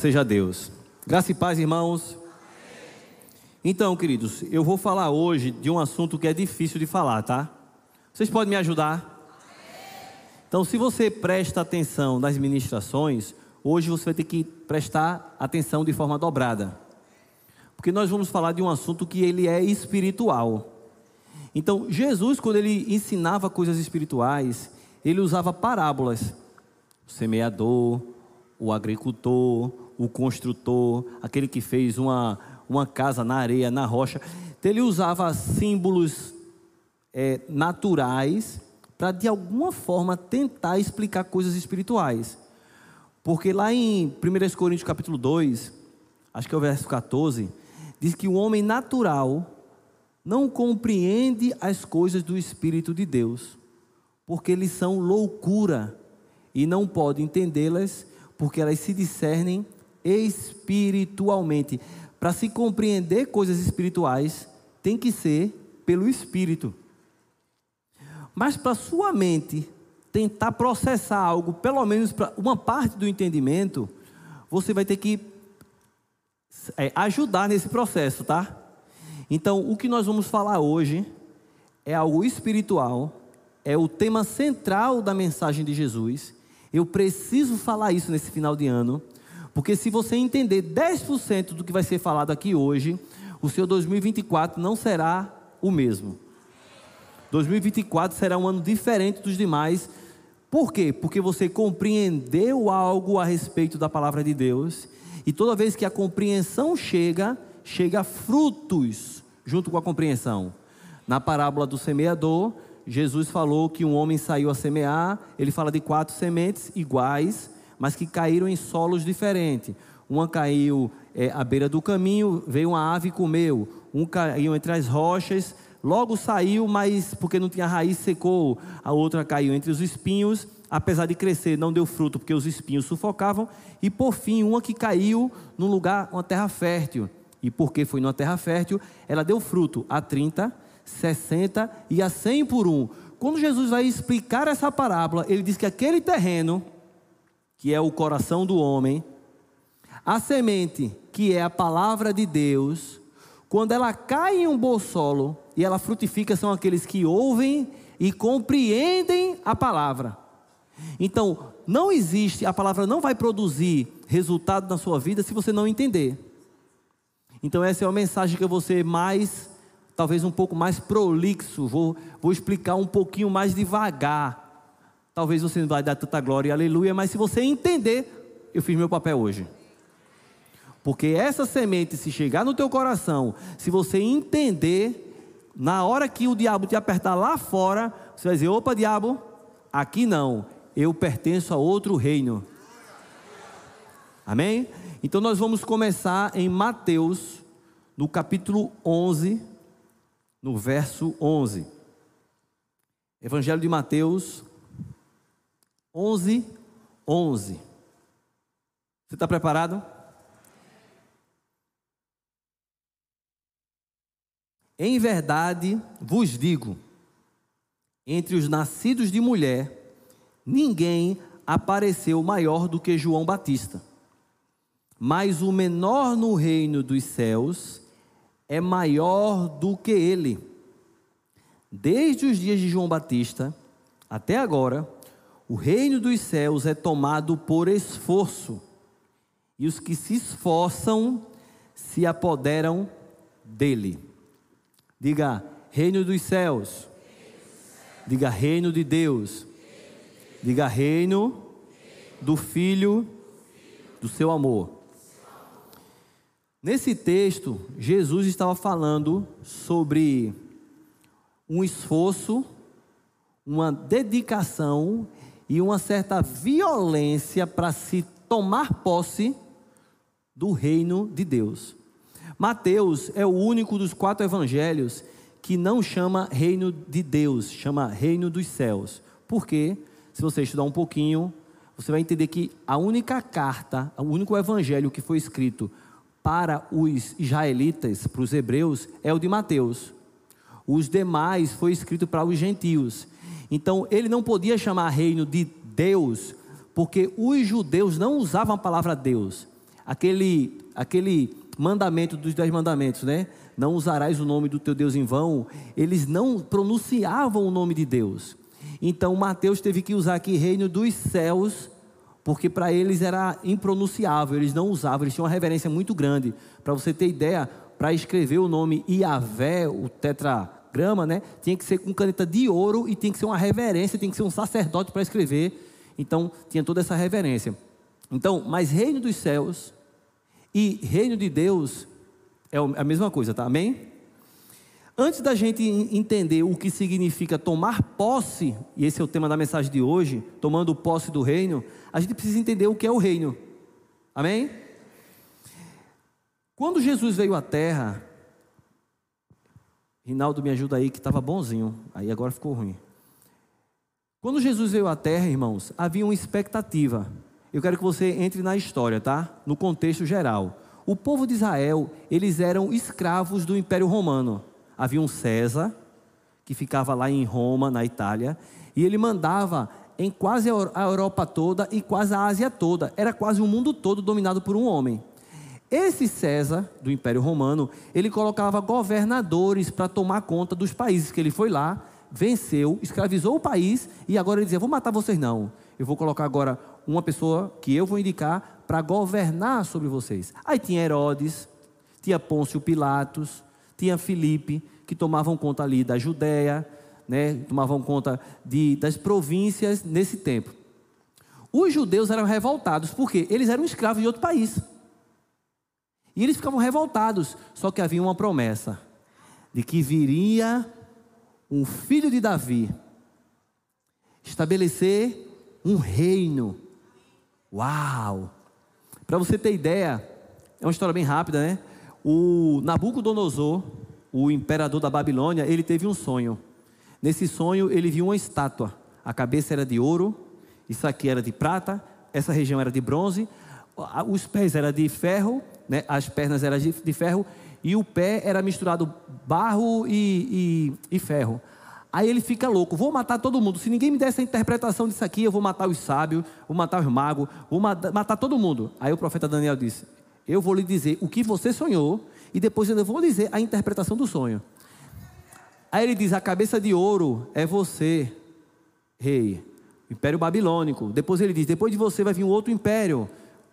Seja Deus. Graça e paz, irmãos. Então, queridos, eu vou falar hoje de um assunto que é difícil de falar, tá? Vocês podem me ajudar? Então, se você presta atenção nas ministrações, hoje você vai ter que prestar atenção de forma dobrada. Porque nós vamos falar de um assunto que ele é espiritual. Então, Jesus, quando ele ensinava coisas espirituais, ele usava parábolas. O semeador, o agricultor, o construtor, aquele que fez uma, uma casa na areia, na rocha. Então, ele usava símbolos é, naturais para, de alguma forma, tentar explicar coisas espirituais. Porque lá em 1 Coríntios capítulo 2, acho que é o verso 14, diz que o homem natural não compreende as coisas do Espírito de Deus, porque eles são loucura e não pode entendê-las, porque elas se discernem espiritualmente. Para se compreender coisas espirituais, tem que ser pelo Espírito. Mas para sua mente tentar processar algo, pelo menos para uma parte do entendimento, você vai ter que é, ajudar nesse processo, tá? Então, o que nós vamos falar hoje é algo espiritual, é o tema central da mensagem de Jesus. Eu preciso falar isso nesse final de ano, porque se você entender 10% do que vai ser falado aqui hoje, o seu 2024 não será o mesmo. 2024 será um ano diferente dos demais. Por quê? Porque você compreendeu algo a respeito da palavra de Deus, e toda vez que a compreensão chega, chega frutos junto com a compreensão. Na parábola do semeador, Jesus falou que um homem saiu a semear, ele fala de quatro sementes iguais, mas que caíram em solos diferentes. Uma caiu é, à beira do caminho, veio uma ave e comeu. Um caiu entre as rochas, logo saiu, mas porque não tinha raiz, secou. A outra caiu entre os espinhos, apesar de crescer, não deu fruto, porque os espinhos sufocavam. E por fim, uma que caiu num lugar, uma terra fértil. E porque foi numa terra fértil, ela deu fruto a 30, 60 e a 100 por um. Quando Jesus vai explicar essa parábola, ele diz que aquele terreno que é o coração do homem, a semente, que é a palavra de Deus, quando ela cai em um bom solo e ela frutifica, são aqueles que ouvem e compreendem a palavra. Então, não existe, a palavra não vai produzir resultado na sua vida se você não entender. Então, essa é uma mensagem que ser mais, talvez um pouco mais prolixo, vou, vou explicar um pouquinho mais devagar Talvez você não vai dar tanta glória e aleluia, mas se você entender, eu fiz meu papel hoje. Porque essa semente, se chegar no teu coração, se você entender, na hora que o diabo te apertar lá fora, você vai dizer: opa, diabo, aqui não, eu pertenço a outro reino. Amém? Então nós vamos começar em Mateus, no capítulo 11, no verso 11. Evangelho de Mateus, 11, 11. Você está preparado? Em verdade vos digo: entre os nascidos de mulher, ninguém apareceu maior do que João Batista. Mas o menor no reino dos céus é maior do que ele. Desde os dias de João Batista até agora, o reino dos céus é tomado por esforço, e os que se esforçam se apoderam dele. Diga, reino dos céus. Diga, reino de Deus. Diga, reino do Filho do seu amor. Nesse texto, Jesus estava falando sobre um esforço, uma dedicação e uma certa violência para se tomar posse do reino de Deus. Mateus é o único dos quatro evangelhos que não chama reino de Deus, chama reino dos céus. Por quê? Se você estudar um pouquinho, você vai entender que a única carta, o único evangelho que foi escrito para os israelitas, para os hebreus, é o de Mateus. Os demais foi escrito para os gentios. Então, ele não podia chamar reino de Deus, porque os judeus não usavam a palavra Deus. aquele, aquele mandamento dos dez mandamentos, né? Não usarás o nome do teu Deus em vão. Eles não pronunciavam o nome de Deus. Então Mateus teve que usar aqui reino dos céus, porque para eles era impronunciável, eles não usavam, eles tinham uma reverência muito grande. Para você ter ideia, para escrever o nome Iavé, o tetragrama, né, tinha que ser com caneta de ouro e tinha que ser uma reverência, tinha que ser um sacerdote para escrever. Então tinha toda essa reverência. Então, mas reino dos céus e reino de Deus é a mesma coisa, tá? Amém? Antes da gente entender o que significa tomar posse, e esse é o tema da mensagem de hoje, tomando posse do reino, a gente precisa entender o que é o reino. Amém? Quando Jesus veio à terra, Rinaldo me ajuda aí que estava bonzinho, aí agora ficou ruim. Quando Jesus veio à terra, irmãos, havia uma expectativa. Eu quero que você entre na história, tá? No contexto geral. O povo de Israel, eles eram escravos do Império Romano. Havia um César, que ficava lá em Roma, na Itália, e ele mandava em quase a Europa toda e quase a Ásia toda. Era quase o mundo todo dominado por um homem. Esse César, do Império Romano, ele colocava governadores para tomar conta dos países que ele foi lá, venceu, escravizou o país e agora ele dizia: Vou matar vocês, não. Eu vou colocar agora uma pessoa que eu vou indicar para governar sobre vocês. Aí tinha Herodes, tinha Pôncio Pilatos, tinha Filipe, que tomavam conta ali da Judéia, né, tomavam conta de, das províncias nesse tempo. Os judeus eram revoltados, porque eles eram escravos de outro país. E eles ficavam revoltados, só que havia uma promessa de que viria um filho de Davi estabelecer um reino. Uau! Para você ter ideia, é uma história bem rápida, né? O Nabucodonosor, o imperador da Babilônia, ele teve um sonho. Nesse sonho, ele viu uma estátua. A cabeça era de ouro, isso aqui era de prata, essa região era de bronze, os pés eram de ferro, né? as pernas eram de, ferro, e o pé era misturado barro e, e, e ferro. Aí ele fica louco, vou matar todo mundo. Se ninguém me der essa interpretação disso aqui, eu vou matar os sábios, vou matar os magos, vou matar todo mundo. Aí o profeta Daniel disse: Eu vou lhe dizer o que você sonhou, e depois eu vou dizer a interpretação do sonho. Aí ele diz: A cabeça de ouro é você, rei, império babilônico. Depois ele diz: Depois de você vai vir um outro império,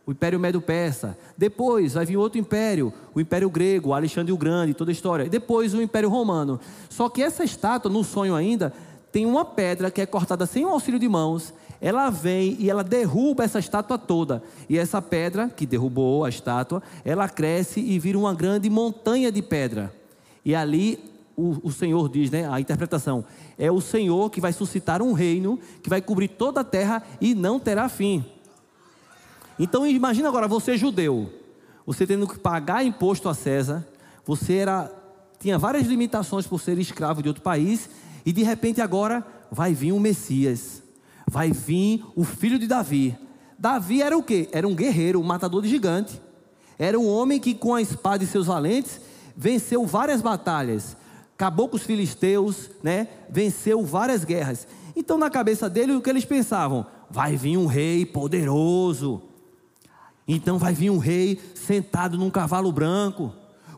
o Império Medo-Persa. Depois vai vir outro império, o Império Grego, Alexandre o Grande, toda a história. E depois o Império Romano. Só que essa estátua, no sonho ainda, tem uma pedra que é cortada sem o auxílio de mãos. Ela vem e ela derruba essa estátua toda. E essa pedra, que derrubou a estátua, ela cresce e vira uma grande montanha de pedra. E ali o, o Senhor diz, né, a interpretação, é o Senhor que vai suscitar um reino que vai cobrir toda a terra e não terá fim. Então imagina agora você judeu, você tendo que pagar imposto a César, você era tinha várias limitações por ser escravo de outro país e de repente agora vai vir um Messias, vai vir o filho de Davi. Davi era o quê? Era um guerreiro, um matador de gigante. Era um homem que com a espada e seus valentes venceu várias batalhas, acabou com os filisteus, né? Venceu várias guerras. Então na cabeça dele o que eles pensavam? Vai vir um rei poderoso, então vai vir um rei sentado num cavalo branco,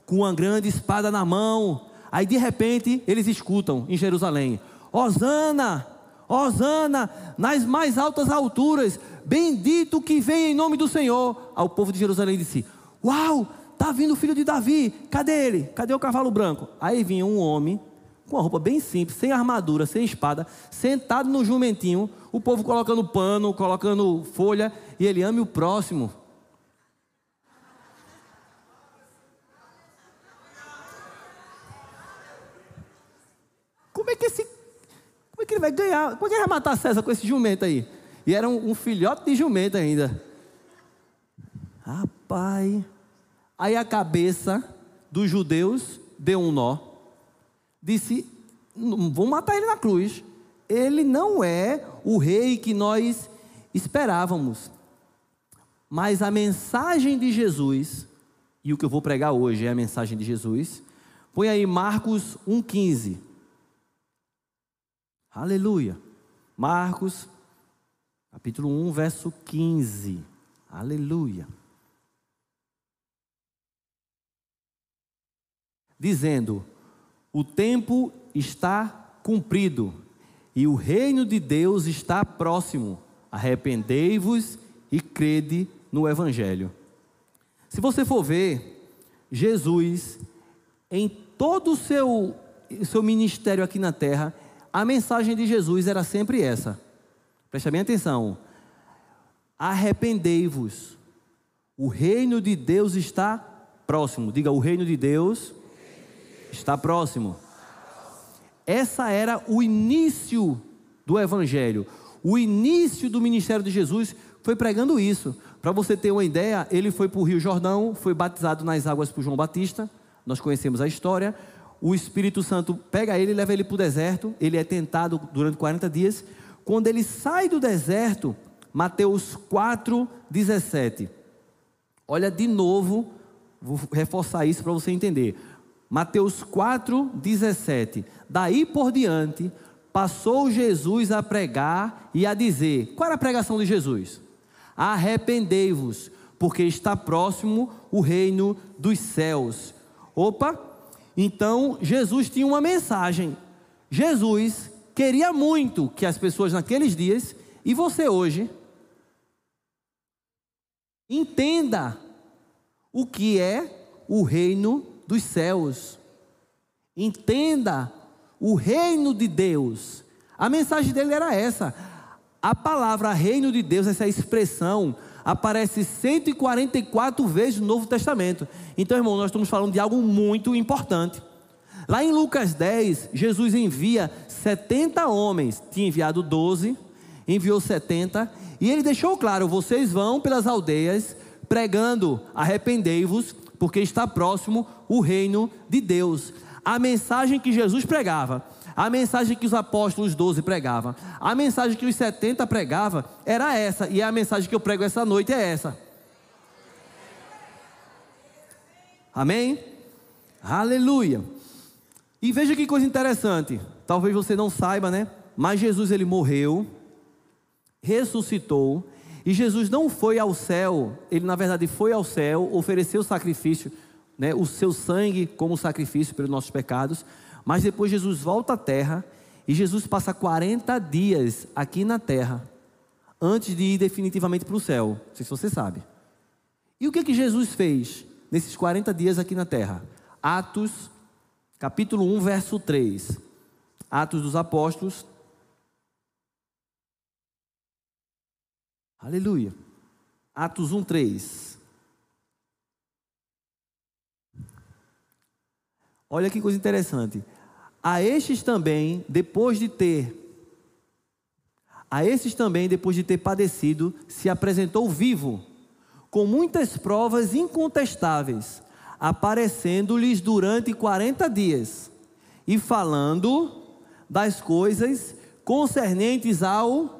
com uma grande espada na mão. Aí de repente eles escutam em Jerusalém: Hosana, Hosana, nas mais altas alturas, bendito que vem em nome do Senhor. Ao povo de Jerusalém disse: Uau, tá vindo o filho de Davi, cadê ele? Cadê o cavalo branco? Aí vinha um homem com uma roupa bem simples, sem armadura, sem espada, sentado no jumentinho, o povo colocando pano, colocando folha, e ele ame o próximo. Como é que esse. Que ele vai ganhar? Como é que ele vai matar César com esse jumento aí? E era um, um filhote de jumento ainda. Rapaz. Aí a cabeça dos judeus deu um nó. Disse: vão matar ele na cruz. Ele não é o rei que nós esperávamos. Mas a mensagem de Jesus, e o que eu vou pregar hoje é a mensagem de Jesus. Põe aí Marcos 1,15. Aleluia. Marcos, capítulo 1, verso 15. Aleluia. Dizendo: O tempo está cumprido e o reino de Deus está próximo. Arrependei-vos e crede no Evangelho. Se você for ver, Jesus, em todo o seu, seu ministério aqui na terra, a mensagem de Jesus era sempre essa. Preste bem atenção. Arrependei-vos. O reino de Deus está próximo. Diga, o reino de Deus está próximo. Essa era o início do evangelho. O início do ministério de Jesus foi pregando isso. Para você ter uma ideia, ele foi para o Rio Jordão, foi batizado nas águas por João Batista. Nós conhecemos a história. O Espírito Santo pega ele leva ele para o deserto. Ele é tentado durante 40 dias. Quando ele sai do deserto, Mateus 4, 17. Olha de novo, vou reforçar isso para você entender. Mateus 4, 17. Daí por diante, passou Jesus a pregar e a dizer: qual era a pregação de Jesus? Arrependei-vos, porque está próximo o reino dos céus. Opa! Então Jesus tinha uma mensagem. Jesus queria muito que as pessoas naqueles dias e você hoje entenda o que é o reino dos céus. Entenda o reino de Deus. A mensagem dele era essa. A palavra reino de Deus, essa expressão, aparece 144 vezes no Novo Testamento. Então, irmão, nós estamos falando de algo muito importante. Lá em Lucas 10, Jesus envia 70 homens, tinha enviado 12, enviou 70, e ele deixou claro: vocês vão pelas aldeias pregando, arrependei-vos, porque está próximo o reino de Deus. A mensagem que Jesus pregava, a mensagem que os apóstolos 12 pregavam, a mensagem que os 70 pregavam era essa, e a mensagem que eu prego essa noite é essa. Amém? Aleluia. E veja que coisa interessante. Talvez você não saiba, né? Mas Jesus ele morreu, ressuscitou, e Jesus não foi ao céu, ele na verdade foi ao céu, ofereceu sacrifício, né, o seu sangue como sacrifício pelos nossos pecados, mas depois Jesus volta à terra e Jesus passa 40 dias aqui na terra, antes de ir definitivamente para o céu. Não sei se você sabe. E o que, que Jesus fez nesses 40 dias aqui na terra? Atos, capítulo 1, verso 3. Atos dos Apóstolos, Aleluia. Atos 1, 3. Olha que coisa interessante. A estes também, depois de ter, a estes também, depois de ter padecido, se apresentou vivo, com muitas provas incontestáveis, aparecendo-lhes durante 40 dias, e falando das coisas concernentes ao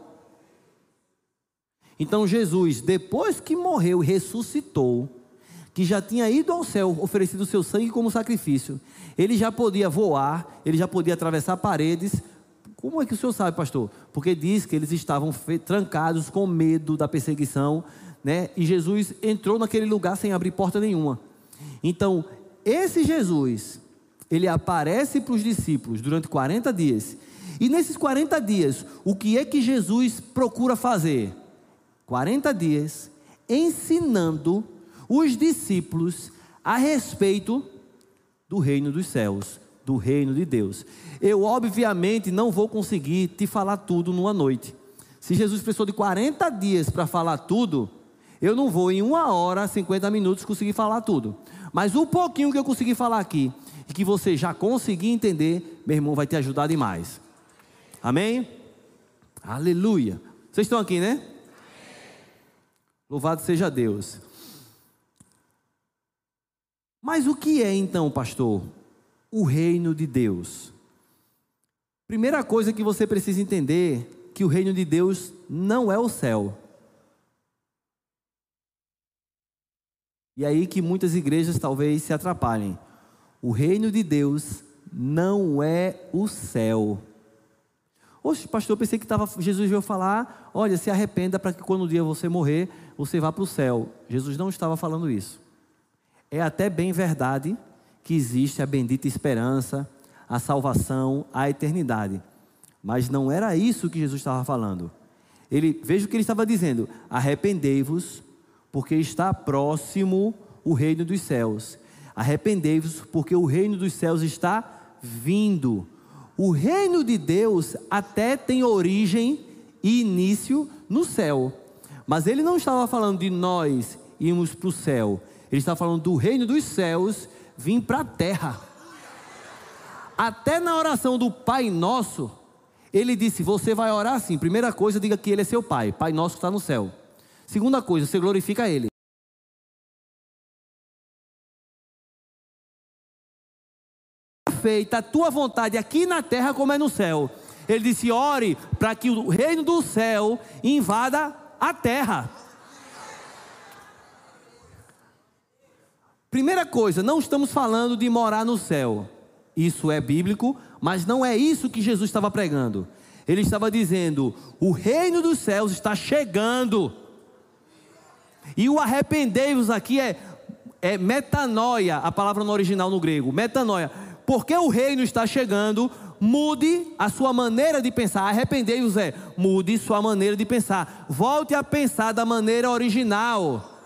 então Jesus, depois que morreu e ressuscitou, que já tinha ido ao céu, oferecido seu sangue como sacrifício, ele já podia voar, ele já podia atravessar paredes. Como é que o senhor sabe, pastor? Porque diz que eles estavam trancados com medo da perseguição, né? E Jesus entrou naquele lugar sem abrir porta nenhuma. Então, esse Jesus, ele aparece para os discípulos durante 40 dias. E nesses 40 dias, o que é que Jesus procura fazer? 40 dias, ensinando os discípulos a respeito do reino dos céus, do reino de Deus. Eu, obviamente, não vou conseguir te falar tudo numa noite. Se Jesus precisou de 40 dias para falar tudo, eu não vou em uma hora, 50 minutos conseguir falar tudo. Mas o pouquinho que eu consegui falar aqui, e que você já conseguiu entender, meu irmão, vai te ajudar demais. Amém? Aleluia. Vocês estão aqui, né? Louvado seja Deus. Mas o que é então, pastor, o reino de Deus? Primeira coisa que você precisa entender que o reino de Deus não é o céu. E aí que muitas igrejas talvez se atrapalhem. O reino de Deus não é o céu. Oxe, pastor, pensei que tava, Jesus veio falar: olha, se arrependa para que quando um dia você morrer, você vá para o céu. Jesus não estava falando isso. É até bem verdade que existe a bendita esperança, a salvação, a eternidade. Mas não era isso que Jesus estava falando. Ele, veja o que ele estava dizendo: arrependei-vos, porque está próximo o reino dos céus. Arrependei-vos, porque o reino dos céus está vindo. O reino de Deus até tem origem e início no céu. Mas ele não estava falando de nós irmos para o céu. Ele estava falando do reino dos céus vir para a terra. Até na oração do Pai Nosso, ele disse: Você vai orar assim. Primeira coisa, diga que Ele é seu Pai. Pai Nosso que está no céu. Segunda coisa, você glorifica Ele. Feita a tua vontade aqui na terra como é no céu. Ele disse: Ore para que o reino do céu invada a terra. Primeira coisa, não estamos falando de morar no céu. Isso é bíblico, mas não é isso que Jesus estava pregando. Ele estava dizendo: o reino dos céus está chegando. E o arrependei-vos aqui é, é metanoia, a palavra no original no grego, metanoia. Porque o reino está chegando, mude a sua maneira de pensar. Arrependei-vos é, mude sua maneira de pensar. Volte a pensar da maneira original.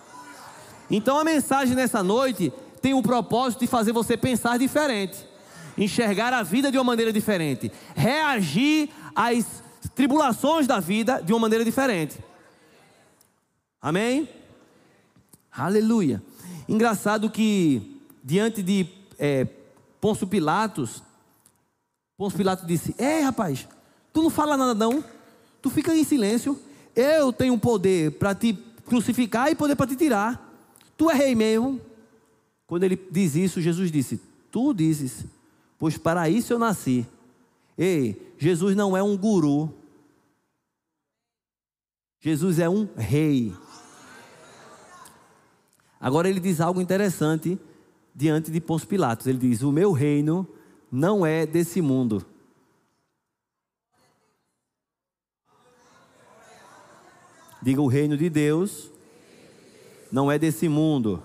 Então a mensagem nessa noite tem o propósito de fazer você pensar diferente enxergar a vida de uma maneira diferente, reagir às tribulações da vida de uma maneira diferente. Amém? Aleluia. Engraçado que, diante de é, Pilatos, Pôncio Pilatos disse: É, rapaz, tu não fala nada não, tu fica em silêncio. Eu tenho poder para te crucificar e poder para te tirar. Tu é rei mesmo. Quando ele diz isso, Jesus disse: Tu dizes pois para isso eu nasci. Ei, Jesus não é um guru. Jesus é um rei. Agora ele diz algo interessante diante de Pôncio Pilatos. Ele diz: O meu reino não é desse mundo. Diga: O reino de Deus não é desse mundo.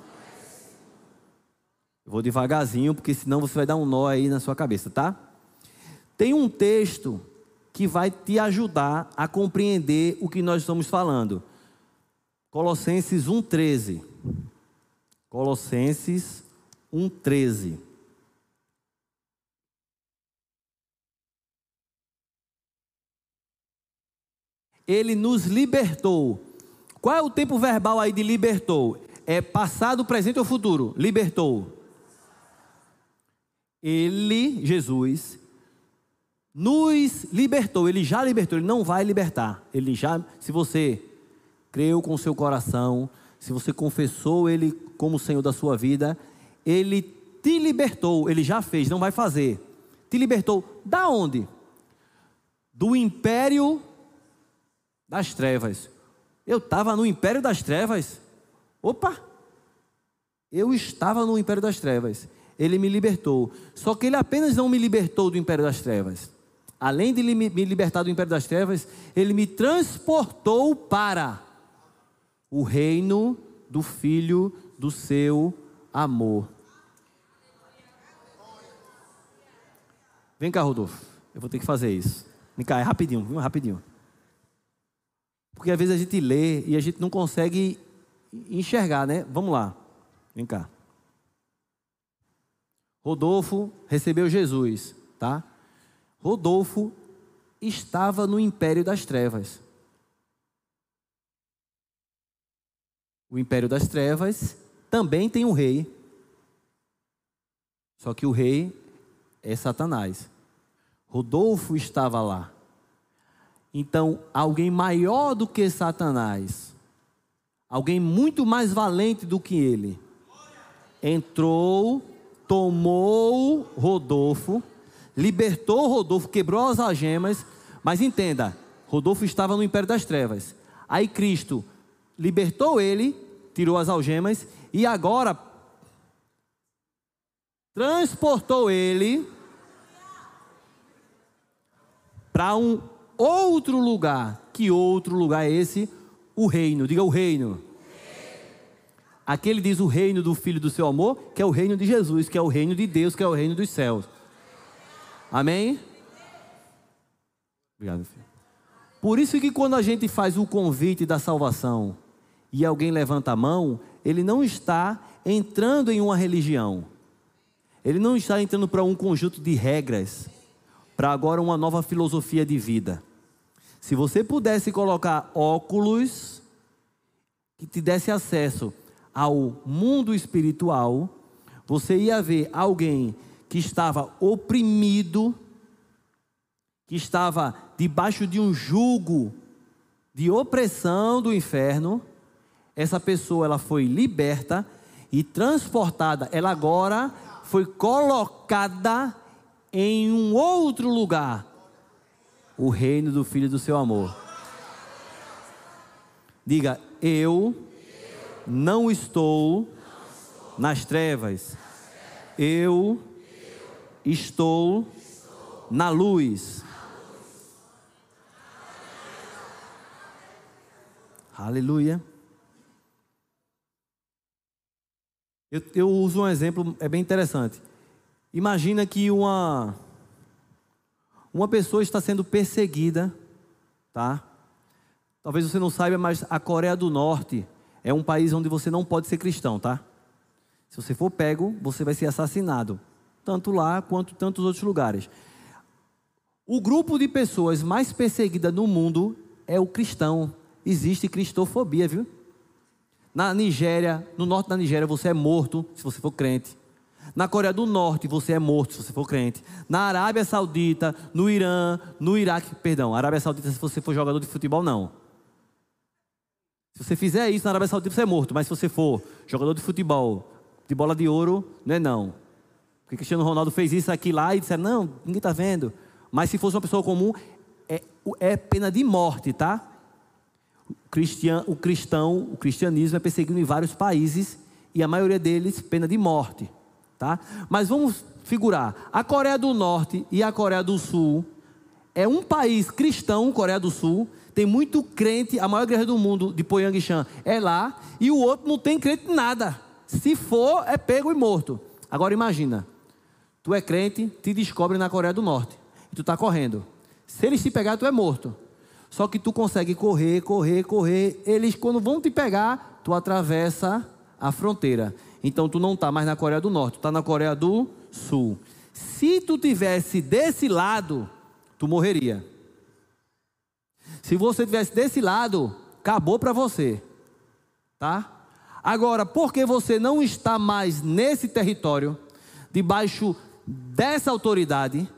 Eu vou devagarzinho, porque senão você vai dar um nó aí na sua cabeça, tá? Tem um texto que vai te ajudar a compreender o que nós estamos falando. Colossenses 1,13. Colossenses 1,13. Ele nos libertou. Qual é o tempo verbal aí de libertou? É passado, presente ou futuro? Libertou. Ele, Jesus, nos libertou. Ele já libertou, ele não vai libertar. Ele já, se você creu com seu coração, se você confessou ele como Senhor da sua vida, ele te libertou, ele já fez, não vai fazer. Te libertou da onde? Do império das trevas. Eu estava no império das trevas. Opa! Eu estava no império das trevas ele me libertou. Só que ele apenas não me libertou do império das trevas. Além de me libertar do império das trevas, ele me transportou para o reino do Filho do seu amor. Vem cá, Rodolfo. Eu vou ter que fazer isso. Vem cá, é rapidinho? Rapidinho. Porque às vezes a gente lê e a gente não consegue enxergar, né? Vamos lá. Vem cá. Rodolfo recebeu Jesus, tá? Rodolfo estava no império das trevas. O império das trevas também tem um rei. Só que o rei é Satanás. Rodolfo estava lá. Então, alguém maior do que Satanás, alguém muito mais valente do que ele, entrou tomou Rodolfo, libertou Rodolfo, quebrou as algemas, mas entenda, Rodolfo estava no império das trevas. Aí Cristo libertou ele, tirou as algemas e agora transportou ele para um outro lugar. Que outro lugar é esse? O reino. Diga o reino. Aqui ele diz o reino do Filho do seu amor, que é o reino de Jesus, que é o reino de Deus, que é o reino dos céus. Amém? Obrigado, filho. Por isso que quando a gente faz o convite da salvação e alguém levanta a mão, ele não está entrando em uma religião. Ele não está entrando para um conjunto de regras, para agora uma nova filosofia de vida. Se você pudesse colocar óculos que te desse acesso ao mundo espiritual, você ia ver alguém que estava oprimido, que estava debaixo de um jugo de opressão do inferno. Essa pessoa ela foi liberta e transportada, ela agora foi colocada em um outro lugar, o reino do filho do seu amor. Diga, eu não estou nas trevas. Eu estou na luz. Aleluia. Eu, eu, uso um exemplo, é bem interessante. Imagina que uma, uma pessoa está sendo perseguida, tá? Talvez você não saiba, mas a Coreia do Norte é um país onde você não pode ser cristão, tá? Se você for pego, você vai ser assassinado, tanto lá quanto tantos outros lugares. O grupo de pessoas mais perseguida no mundo é o cristão. Existe cristofobia, viu? Na Nigéria, no norte da Nigéria, você é morto se você for crente. Na Coreia do Norte, você é morto se você for crente. Na Arábia Saudita, no Irã, no Iraque, perdão, Arábia Saudita, se você for jogador de futebol, não. Se você fizer isso na Arábia Saudita, você é morto. Mas se você for jogador de futebol, de bola de ouro, não é não. Porque Cristiano Ronaldo fez isso aqui lá e disseram, não, ninguém está vendo. Mas se fosse uma pessoa comum, é, é pena de morte, tá? O, cristian, o cristão, o cristianismo é perseguido em vários países e a maioria deles pena de morte, tá? Mas vamos figurar, a Coreia do Norte e a Coreia do Sul é um país cristão, Coreia do Sul, tem muito crente, a maior igreja do mundo de Poyang-chan é lá, e o outro não tem crente nada. Se for, é pego e morto. Agora imagina, tu é crente, te descobre na Coreia do Norte, e tu está correndo. Se eles te pegar, tu é morto. Só que tu consegue correr, correr, correr. Eles, quando vão te pegar, tu atravessa a fronteira. Então tu não está mais na Coreia do Norte, tu está na Coreia do Sul. Se tu tivesse desse lado, tu morreria. Se você tivesse desse lado, acabou para você. Tá? Agora, porque você não está mais nesse território, debaixo dessa autoridade,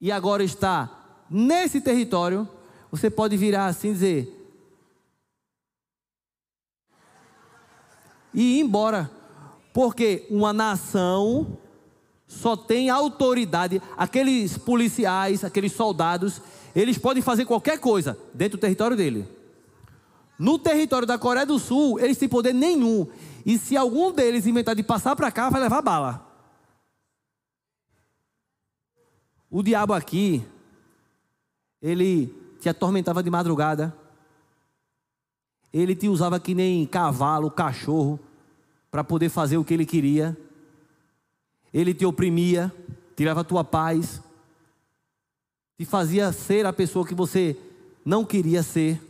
e agora está nesse território, você pode virar assim e dizer: e ir embora. Porque uma nação só tem autoridade, aqueles policiais, aqueles soldados, eles podem fazer qualquer coisa dentro do território dele. No território da Coreia do Sul, eles têm poder nenhum. E se algum deles inventar de passar para cá, vai levar bala. O diabo aqui, ele te atormentava de madrugada. Ele te usava que nem cavalo, cachorro, para poder fazer o que ele queria. Ele te oprimia, tirava a tua paz te fazia ser a pessoa que você não queria ser.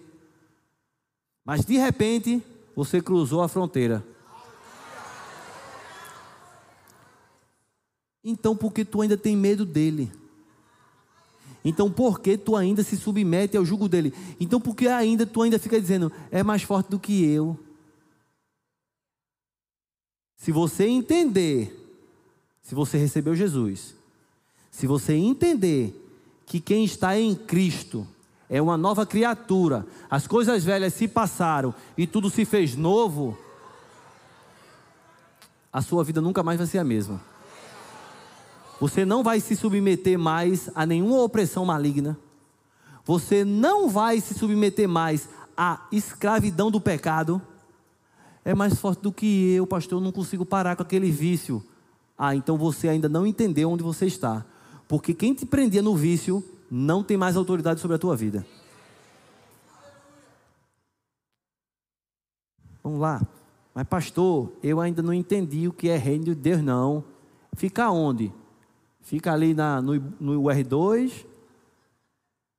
Mas de repente, você cruzou a fronteira. Então, por que tu ainda tem medo dele? Então, por que tu ainda se submete ao jugo dele? Então, por que ainda tu ainda fica dizendo, é mais forte do que eu? Se você entender, se você recebeu Jesus, se você entender que quem está em Cristo é uma nova criatura. As coisas velhas se passaram e tudo se fez novo. A sua vida nunca mais vai ser a mesma. Você não vai se submeter mais a nenhuma opressão maligna. Você não vai se submeter mais à escravidão do pecado. É mais forte do que eu, pastor. Eu não consigo parar com aquele vício. Ah, então você ainda não entendeu onde você está. Porque quem te prendia no vício não tem mais autoridade sobre a tua vida. Vamos lá. Mas, pastor, eu ainda não entendi o que é reino de Deus, não. Fica onde? Fica ali na, no, no R2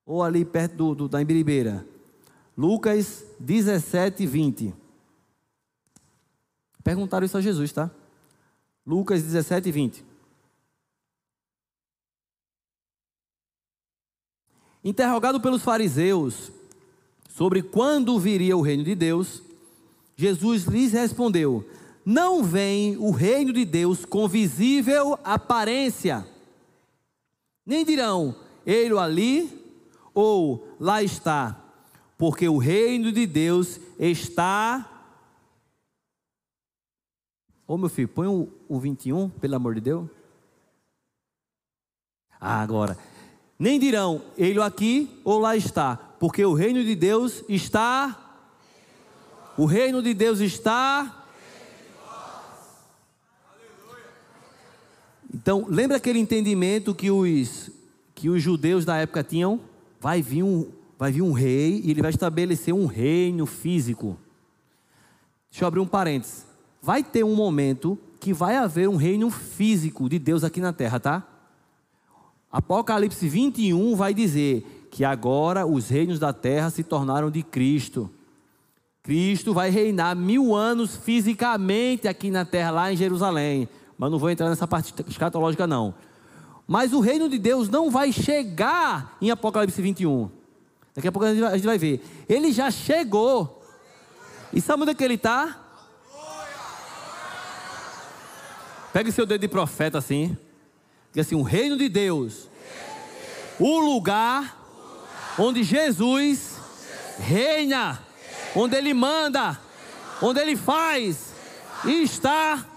ou ali perto do, do, da Embiribeira? Lucas 17, 20. Perguntaram isso a Jesus, tá? Lucas 17, 20. Interrogado pelos fariseus sobre quando viria o reino de Deus, Jesus lhes respondeu: Não vem o reino de Deus com visível aparência, nem dirão, ele ali ou lá está, porque o reino de Deus está. Ô meu filho, põe o, o 21, pelo amor de Deus. Ah, agora. Nem dirão, ele aqui ou lá está, porque o reino de Deus está. O reino de Deus está. Então, lembra aquele entendimento que os, que os judeus da época tinham? Vai vir, um, vai vir um rei e ele vai estabelecer um reino físico. Deixa eu abrir um parênteses. Vai ter um momento que vai haver um reino físico de Deus aqui na terra, tá? Apocalipse 21 vai dizer que agora os reinos da terra se tornaram de Cristo. Cristo vai reinar mil anos fisicamente aqui na terra, lá em Jerusalém. Mas não vou entrar nessa parte escatológica, não. Mas o reino de Deus não vai chegar em Apocalipse 21. Daqui a pouco a gente vai ver. Ele já chegou. E sabe onde é que ele está? Pega o seu dedo de profeta assim. Diz assim: o reino de Deus, o lugar onde Jesus reina, onde Ele manda, onde Ele faz, e está.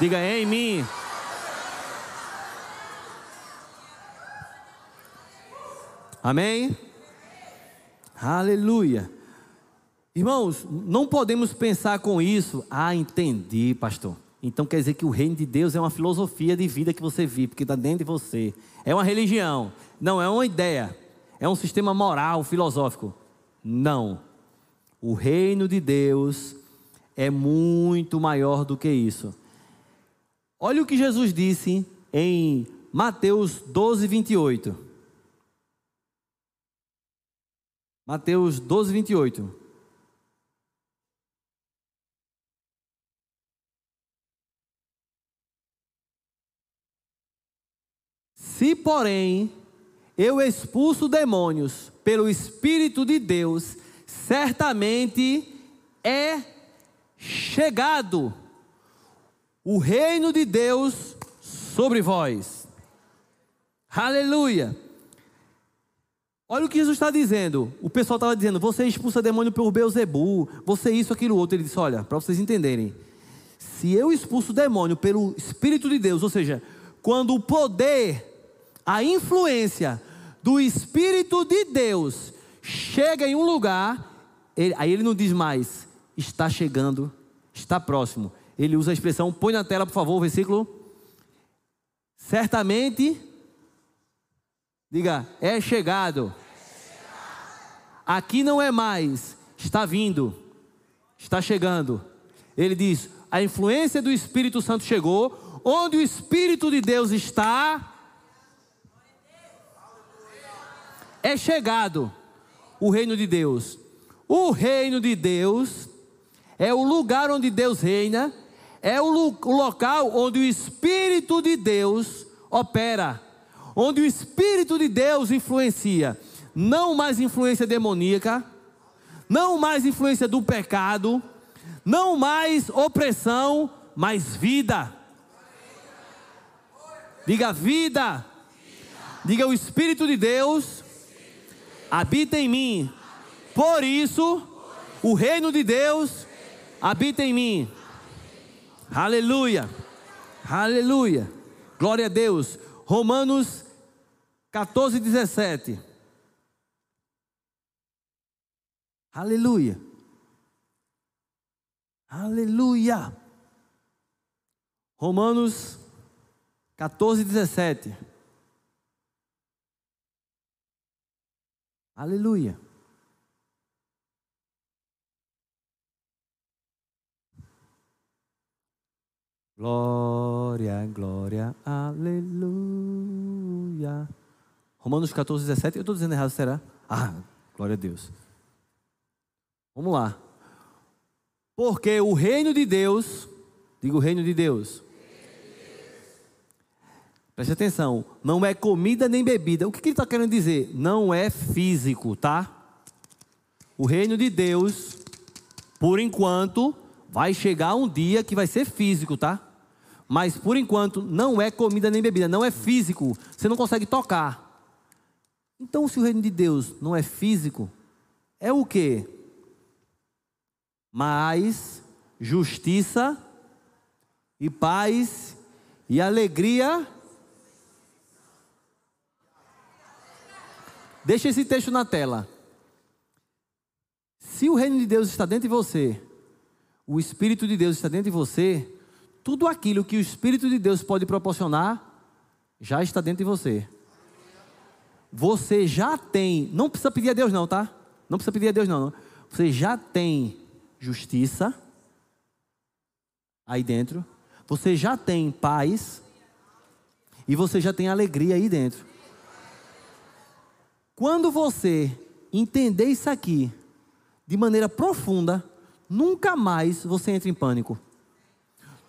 Diga é em mim. Amém? Aleluia. Irmãos, não podemos pensar com isso. Ah, entendi, pastor. Então quer dizer que o reino de Deus é uma filosofia de vida que você vive, porque está dentro de você. É uma religião, não é uma ideia, é um sistema moral, filosófico. Não. O reino de Deus é muito maior do que isso. Olha o que Jesus disse em Mateus 12, 28. Mateus 12, 28. Se, porém, eu expulso demônios pelo Espírito de Deus, certamente é chegado o reino de Deus sobre vós. Aleluia. Olha o que Jesus está dizendo. O pessoal estava dizendo: você expulsa demônio pelo Beuzebu, você isso, aquilo, outro. Ele disse: olha, para vocês entenderem. Se eu expulso demônio pelo Espírito de Deus, ou seja, quando o poder a influência do Espírito de Deus chega em um lugar, ele, aí ele não diz mais, está chegando, está próximo. Ele usa a expressão, põe na tela, por favor, o versículo. Certamente, diga, é chegado. Aqui não é mais, está vindo, está chegando. Ele diz: a influência do Espírito Santo chegou, onde o Espírito de Deus está, é chegado o reino de Deus. O reino de Deus é o lugar onde Deus reina, é o, local onde o Espírito de Deus opera, onde o Espírito de Deus influencia. Não mais influência demoníaca, não mais influência do pecado, não mais opressão, mas vida. Diga vida. Diga o Espírito de Deus habita em mim. Por isso, o reino de Deus habita em mim. Aleluia. Aleluia. Glória a Deus. Romanos 14, 17. Aleluia. Aleluia. Romanos 14, 17. Aleluia. Glória, glória, aleluia. Romanos 14, 17. Eu estou dizendo errado, será? Ah, glória a Deus. Vamos lá. Porque o reino de Deus, digo o reino de Deus. Preste atenção, não é comida nem bebida. O que, que ele está querendo dizer? Não é físico, tá? O reino de Deus, por enquanto, Vai chegar um dia que vai ser físico, tá? Mas por enquanto não é comida nem bebida, não é físico. Você não consegue tocar. Então, se o reino de Deus não é físico, é o que? Mais justiça e paz e alegria. Deixa esse texto na tela. Se o reino de Deus está dentro de você, o Espírito de Deus está dentro de você, tudo aquilo que o Espírito de Deus pode proporcionar já está dentro de você. Você já tem, não precisa pedir a Deus não, tá? Não precisa pedir a Deus não. Você já tem justiça aí dentro. Você já tem paz e você já tem alegria aí dentro. Quando você entender isso aqui de maneira profunda, nunca mais você entra em pânico.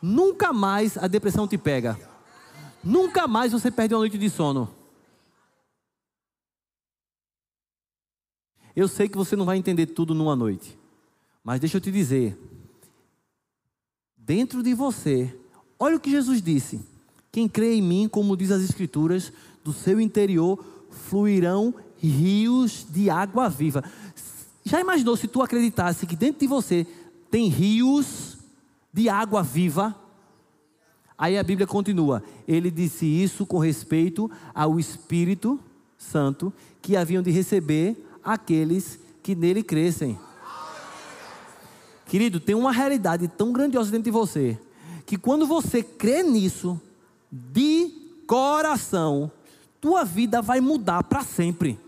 Nunca mais a depressão te pega. Nunca mais você perde uma noite de sono. Eu sei que você não vai entender tudo numa noite. Mas deixa eu te dizer. Dentro de você, olha o que Jesus disse. Quem crê em mim, como diz as Escrituras, do seu interior fluirão rios de água viva. Já imaginou se tu acreditasse que dentro de você tem rios de água viva? Aí a Bíblia continua. Ele disse isso com respeito ao Espírito Santo que haviam de receber aqueles que nele crescem. Querido, tem uma realidade tão grandiosa dentro de você que quando você crê nisso de coração, tua vida vai mudar para sempre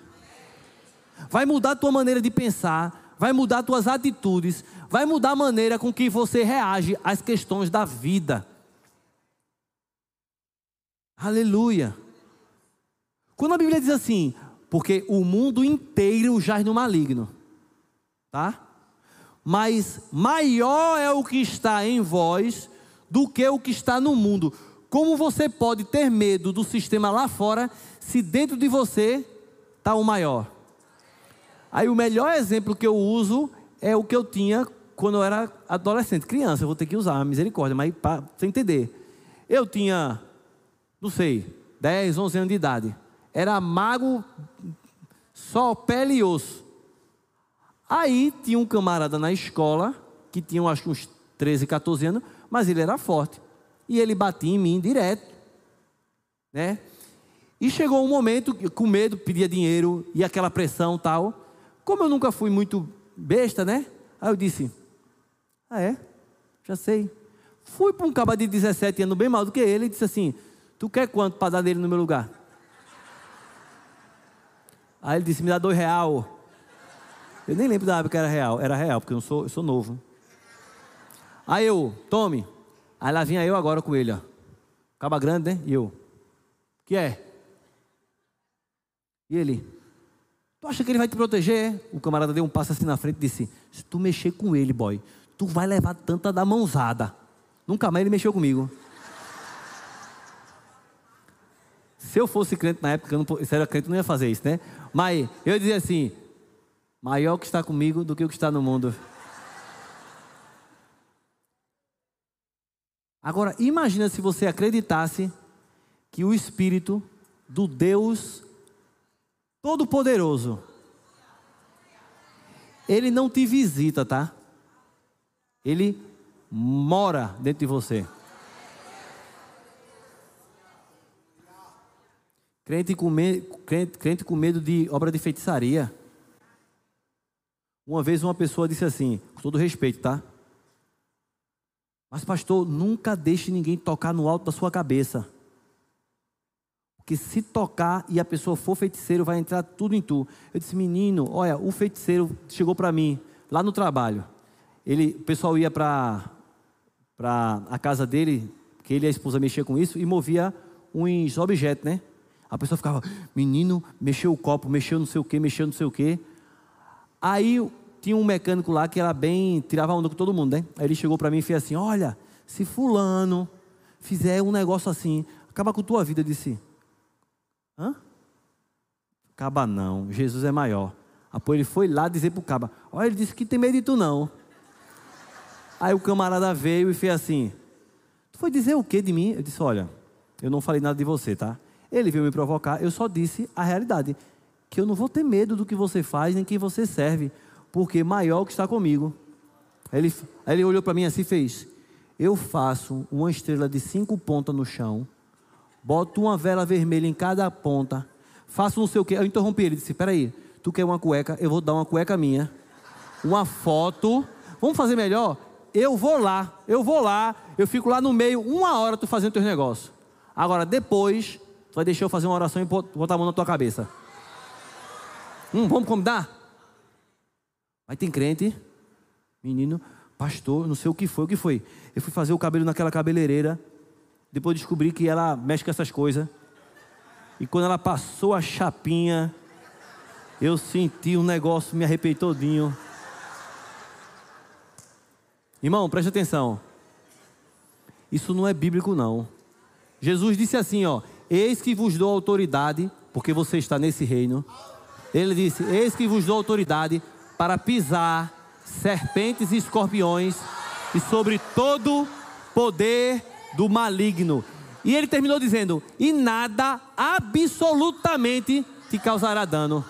vai mudar a tua maneira de pensar, vai mudar tuas atitudes, vai mudar a maneira com que você reage às questões da vida. Aleluia. Quando a Bíblia diz assim, porque o mundo inteiro jaz no maligno, tá? Mas maior é o que está em vós do que o que está no mundo. Como você pode ter medo do sistema lá fora se dentro de você está o maior? Aí o melhor exemplo que eu uso é o que eu tinha quando eu era adolescente, criança. Eu vou ter que usar, misericórdia, mas para você entender. Eu tinha, não sei, 10, 11 anos de idade. Era mago, só pele e osso. Aí tinha um camarada na escola, que tinha acho que uns 13, 14 anos, mas ele era forte. E ele batia em mim direto. Né? E chegou um momento, com medo, pedia dinheiro, e aquela pressão tal. Como eu nunca fui muito besta, né? Aí eu disse: Ah, é? Já sei. Fui para um caba de 17 anos, bem mal do que ele, e disse assim: Tu quer quanto para dar dele no meu lugar? Aí ele disse: Me dá dois real. Eu nem lembro da época que era real. Era real, porque eu, sou, eu sou novo. Aí eu, tome. Aí lá vinha eu agora com ele, ó. Caba grande, né? E eu. que é? E ele, Acha que ele vai te proteger? O camarada deu um passo assim na frente e disse: Se tu mexer com ele, boy, tu vai levar tanta da mãozada. Nunca mais ele mexeu comigo. Se eu fosse crente na época, eu não, se era crente, não ia fazer isso, né? Mas eu dizia assim: maior que está comigo do que o que está no mundo. Agora, imagina se você acreditasse que o Espírito do Deus Todo-Poderoso. Ele não te visita, tá? Ele mora dentro de você. Crente com, medo, crente, crente com medo de obra de feitiçaria. Uma vez uma pessoa disse assim, com todo respeito, tá? Mas pastor, nunca deixe ninguém tocar no alto da sua cabeça que se tocar e a pessoa for feiticeiro, vai entrar tudo em tu. Eu disse, menino, olha, o feiticeiro chegou para mim, lá no trabalho. Ele, o pessoal ia para a casa dele que ele e a esposa mexiam com isso e movia uns objetos, né? A pessoa ficava, menino, mexeu o copo, mexeu não sei o que, mexeu não sei o que. Aí tinha um mecânico lá que era bem, tirava onda com todo mundo, né? Aí ele chegou para mim e fez assim: Olha, se Fulano fizer um negócio assim, acaba com tua vida. Eu disse: Hã? Acaba não, Jesus é maior. Aí ele foi lá dizer pro caba: Olha, ele disse que tem medo de tu não. Aí o camarada veio e fez assim: Tu foi dizer o que de mim? Eu disse: Olha, eu não falei nada de você, tá? Ele veio me provocar, eu só disse a realidade. Que eu não vou ter medo do que você faz, nem quem você serve, porque maior que está comigo. Aí ele, aí ele olhou para mim assim e fez: Eu faço uma estrela de cinco pontas no chão, boto uma vela vermelha em cada ponta, faço não sei o que. Eu interrompi ele, disse: Peraí, tu quer uma cueca? Eu vou dar uma cueca minha, uma foto. Vamos fazer melhor? Eu vou lá, eu vou lá, eu fico lá no meio, uma hora tu fazendo teus negócios. Agora, depois, vai deixar eu fazer uma oração e botar a mão na tua cabeça. Hum, vamos combinar? Aí tem crente, menino, pastor, não sei o que foi, o que foi. Eu fui fazer o cabelo naquela cabeleireira, depois descobri que ela mexe com essas coisas. E quando ela passou a chapinha, eu senti um negócio, me arrepiei todinho. Irmão, preste atenção. Isso não é bíblico, não. Jesus disse assim, ó. Eis que vos dou autoridade, porque você está nesse reino. Ele disse: Eis que vos dou autoridade para pisar serpentes e escorpiões e sobre todo poder do maligno. E ele terminou dizendo: E nada absolutamente te causará dano.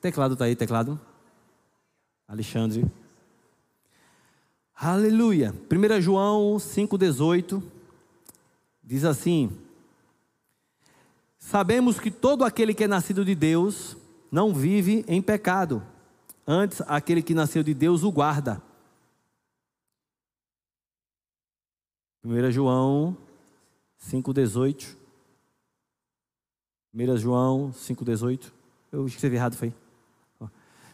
Teclado está aí, teclado. Alexandre. Aleluia. 1 João 5,18 diz assim: Sabemos que todo aquele que é nascido de Deus não vive em pecado, antes aquele que nasceu de Deus o guarda. 1 João 5,18. 1 João 5,18. Eu escrevi errado, foi?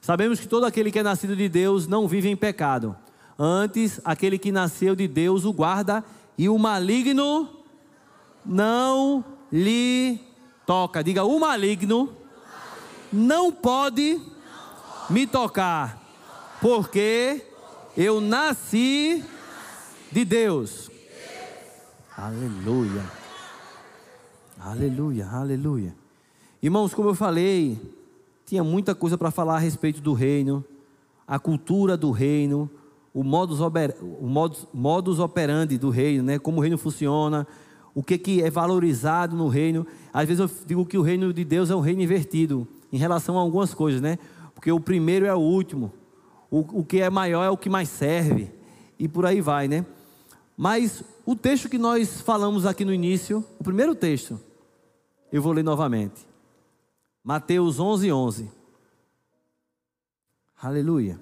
Sabemos que todo aquele que é nascido de Deus não vive em pecado. Antes, aquele que nasceu de Deus o guarda e o maligno não lhe toca. Diga, o maligno não pode me tocar, porque eu nasci de Deus. Aleluia. Aleluia, aleluia. Irmãos, como eu falei, tinha muita coisa para falar a respeito do reino, a cultura do reino, o modus, oper, o modus, modus operandi do reino, né? como o reino funciona, o que, que é valorizado no reino. Às vezes eu digo que o reino de Deus é um reino invertido em relação a algumas coisas, né? Porque o primeiro é o último, o, o que é maior é o que mais serve, e por aí vai, né? Mas o texto que nós falamos aqui no início, o primeiro texto, eu vou ler novamente. Mateus 11, 11. Aleluia.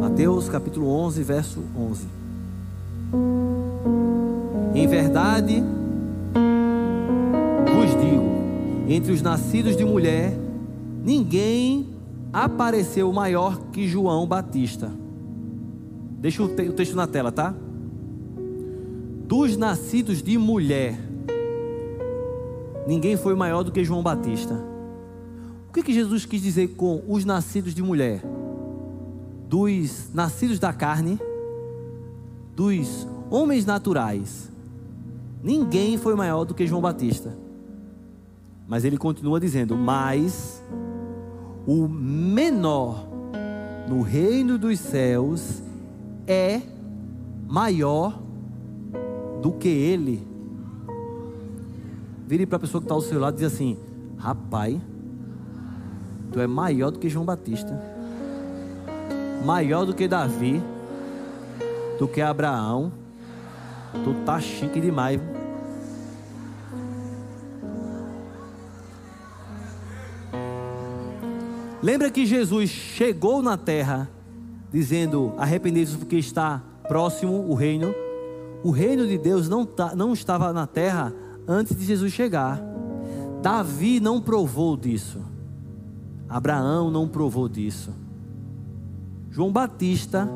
Mateus capítulo 11, verso 11. Em verdade, vos digo: entre os nascidos de mulher, ninguém apareceu maior que João Batista. Deixa o, te o texto na tela, tá? Dos nascidos de mulher, ninguém foi maior do que João Batista. O que, que Jesus quis dizer com os nascidos de mulher? Dos nascidos da carne, dos homens naturais. Ninguém foi maior do que João Batista. Mas ele continua dizendo: Mas o menor no reino dos céus é maior do que ele. Vire para a pessoa que está ao seu lado e diz assim: Rapaz, tu é maior do que João Batista, maior do que Davi, do que Abraão. Tu tá chique demais. Lembra que Jesus chegou na terra dizendo: Arrependei-vos porque está próximo o reino. O reino de Deus não, tá, não estava na terra antes de Jesus chegar. Davi não provou disso. Abraão não provou disso. João Batista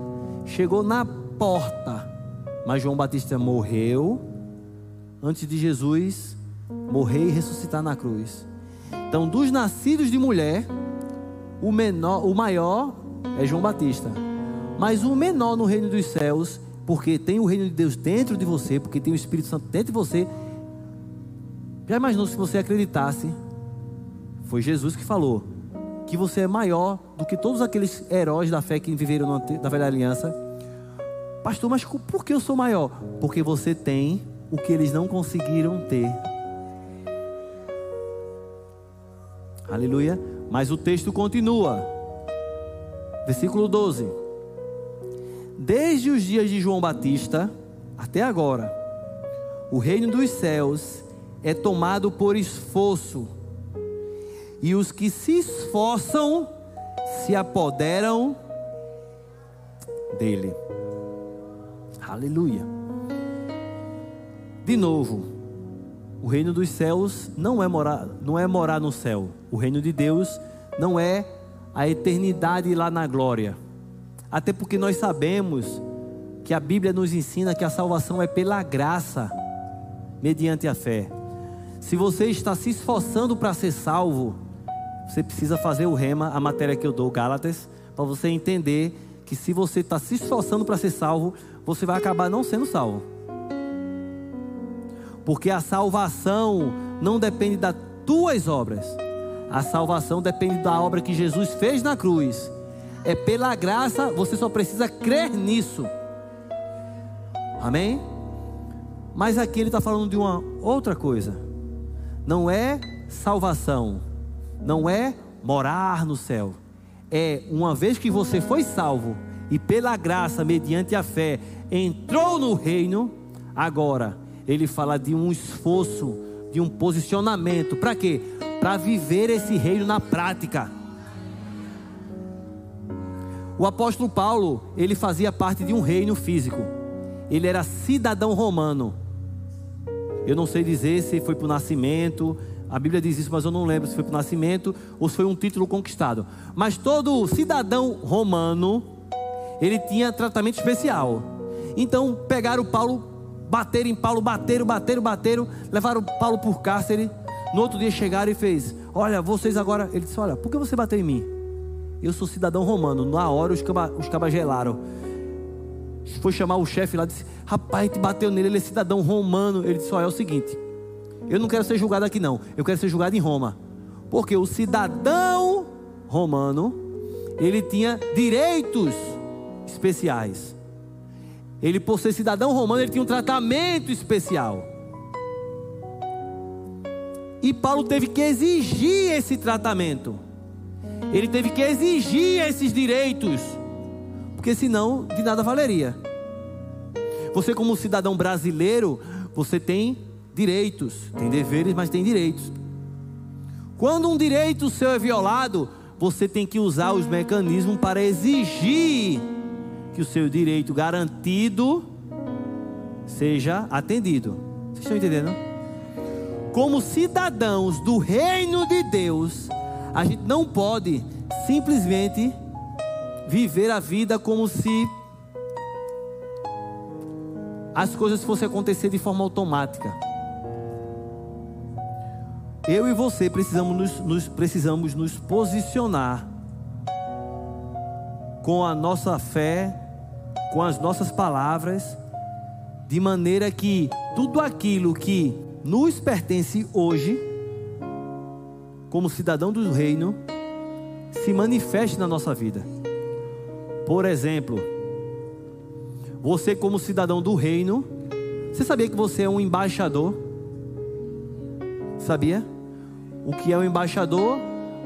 chegou na porta, mas João Batista morreu antes de Jesus morrer e ressuscitar na cruz. Então, dos nascidos de mulher, o menor, o maior é João Batista. Mas o menor no reino dos céus, porque tem o reino de Deus dentro de você, porque tem o Espírito Santo dentro de você. Já imaginou se você acreditasse? Foi Jesus que falou que você é maior do que todos aqueles heróis da fé que viveram na velha aliança. Pastor, mas por que eu sou maior? Porque você tem o que eles não conseguiram ter. Aleluia. Mas o texto continua. Versículo 12. Desde os dias de João Batista até agora, o reino dos céus é tomado por esforço, e os que se esforçam se apoderam dele. Aleluia. De novo, o reino dos céus não é morar, não é morar no céu. O reino de Deus não é a eternidade lá na glória. Até porque nós sabemos que a Bíblia nos ensina que a salvação é pela graça, mediante a fé. Se você está se esforçando para ser salvo, você precisa fazer o rema, a matéria que eu dou, Gálatas, para você entender que se você está se esforçando para ser salvo, você vai acabar não sendo salvo. Porque a salvação não depende das tuas obras. A salvação depende da obra que Jesus fez na cruz. É pela graça, você só precisa crer nisso. Amém? Mas aqui ele está falando de uma outra coisa. Não é salvação, não é morar no céu. É uma vez que você foi salvo e pela graça, mediante a fé, entrou no reino, agora ele fala de um esforço, de um posicionamento. Para quê? para viver esse reino na prática. O apóstolo Paulo, ele fazia parte de um reino físico. Ele era cidadão romano. Eu não sei dizer se foi para o nascimento, a Bíblia diz isso, mas eu não lembro se foi para o nascimento ou se foi um título conquistado. Mas todo cidadão romano, ele tinha tratamento especial. Então pegaram Paulo, bateram em Paulo, bateram, bateram, bateram, levaram Paulo por cárcere no outro dia chegaram e fez: Olha, vocês agora. Ele disse: Olha, por que você bateu em mim? Eu sou cidadão romano. Na hora os cabas, os gelaram. Foi chamar o chefe lá e disse: Rapaz, gente bateu nele, ele é cidadão romano. Ele disse: Olha, é o seguinte. Eu não quero ser julgado aqui, não. Eu quero ser julgado em Roma. Porque o cidadão romano, ele tinha direitos especiais. Ele, por ser cidadão romano, ele tinha um tratamento especial. E Paulo teve que exigir esse tratamento. Ele teve que exigir esses direitos. Porque senão de nada valeria. Você como cidadão brasileiro, você tem direitos, tem deveres, mas tem direitos. Quando um direito seu é violado, você tem que usar os mecanismos para exigir que o seu direito garantido seja atendido. Vocês estão entendendo? como cidadãos do reino de Deus, a gente não pode simplesmente viver a vida como se as coisas fossem acontecer de forma automática. Eu e você precisamos nos, nos, precisamos nos posicionar com a nossa fé, com as nossas palavras, de maneira que tudo aquilo que nos pertence hoje, como cidadão do reino, se manifeste na nossa vida. Por exemplo, você, como cidadão do reino, você sabia que você é um embaixador? Sabia? O que é um embaixador?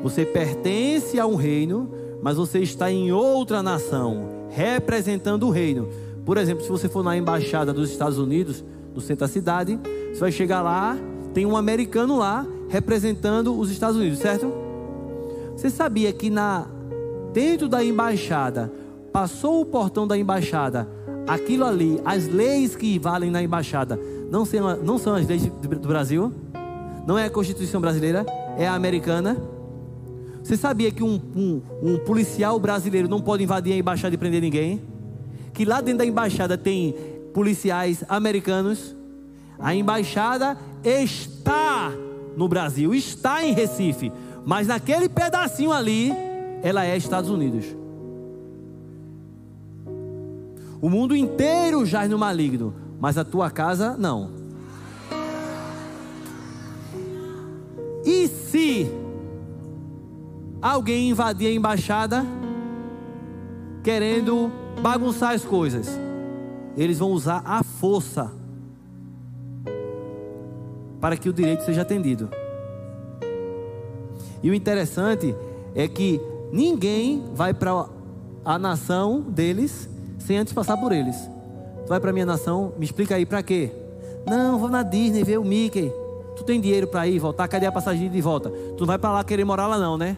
Você pertence a um reino, mas você está em outra nação, representando o reino. Por exemplo, se você for na embaixada dos Estados Unidos, no centro da cidade, você vai chegar lá, tem um americano lá representando os Estados Unidos, certo? Você sabia que na dentro da embaixada, passou o portão da embaixada, aquilo ali, as leis que valem na embaixada, não são, não são as leis do Brasil? Não é a Constituição brasileira, é a americana. Você sabia que um, um, um policial brasileiro não pode invadir a embaixada e prender ninguém? Que lá dentro da embaixada tem policiais americanos. A embaixada está no Brasil, está em Recife, mas naquele pedacinho ali, ela é Estados Unidos. O mundo inteiro jaz no maligno, mas a tua casa não. E se alguém invadir a embaixada querendo bagunçar as coisas? Eles vão usar a força para que o direito seja atendido. E o interessante é que ninguém vai para a nação deles sem antes passar por eles. Tu vai para minha nação, me explica aí para quê? Não, vou na Disney ver o Mickey. Tu tem dinheiro para ir voltar? Cadê a passagem de volta? Tu não vai para lá querer morar lá não, né?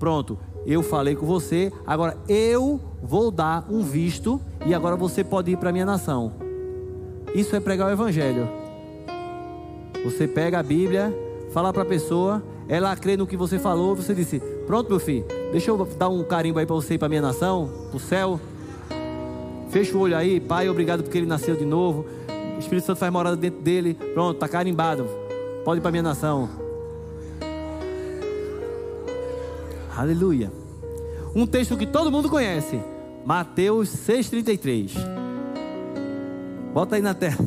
Pronto, eu falei com você, agora eu vou dar um visto e agora você pode ir para a minha nação. Isso é pregar o evangelho. Você pega a Bíblia, fala para a pessoa, ela crê no que você falou, você disse: "Pronto, meu filho, deixa eu dar um carimbo aí para você ir para minha nação, para o céu". Fecha o olho aí, Pai, obrigado porque ele nasceu de novo. O Espírito Santo faz morada dentro dele. Pronto, está carimbado. Pode ir para a minha nação. Aleluia. Um texto que todo mundo conhece. Mateus 6,33. Bota aí na tela.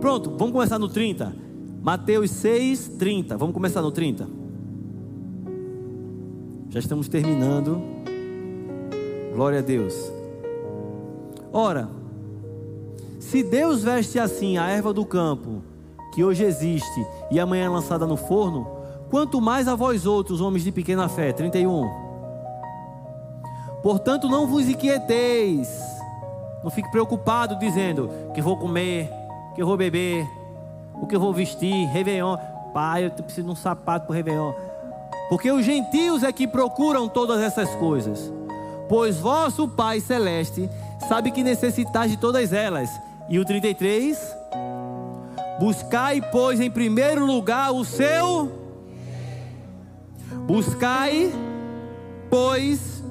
Pronto, vamos começar no 30. Mateus 6, 30. Vamos começar no 30. Já estamos terminando. Glória a Deus. Ora, se Deus veste assim a erva do campo, que hoje existe e amanhã é lançada no forno, quanto mais a vós outros, homens de pequena fé. 31. Portanto, não vos inquieteis, não fique preocupado dizendo que vou comer, que vou beber, o que vou vestir, Réveillon. Pai, eu preciso de um sapato para o Réveillon. Porque os gentios é que procuram todas essas coisas. Pois vosso Pai Celeste sabe que necessitais de todas elas. E o 33, buscai, pois, em primeiro lugar o seu. Buscai, pois,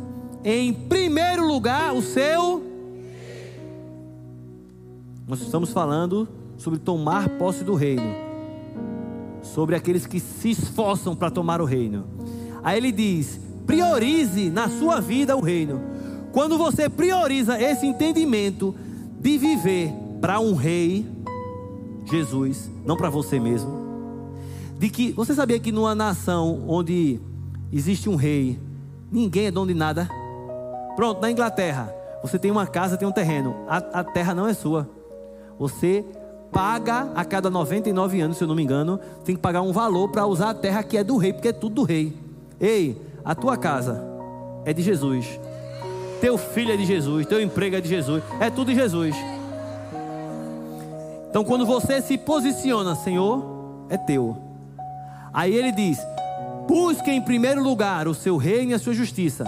em primeiro lugar o seu. Nós estamos falando sobre tomar posse do reino, sobre aqueles que se esforçam para tomar o reino. Aí ele diz: priorize na sua vida o reino. Quando você prioriza esse entendimento de viver para um rei, Jesus, não para você mesmo, de que você sabia que numa nação onde existe um rei, ninguém é dono de nada. Pronto, na Inglaterra, você tem uma casa, tem um terreno, a, a terra não é sua. Você paga a cada 99 anos, se eu não me engano, tem que pagar um valor para usar a terra que é do rei, porque é tudo do rei. Ei, a tua casa é de Jesus. Teu filho é de Jesus, teu emprego é de Jesus, é tudo de Jesus. Então quando você se posiciona, Senhor, é teu. Aí ele diz: busque em primeiro lugar o seu reino e a sua justiça.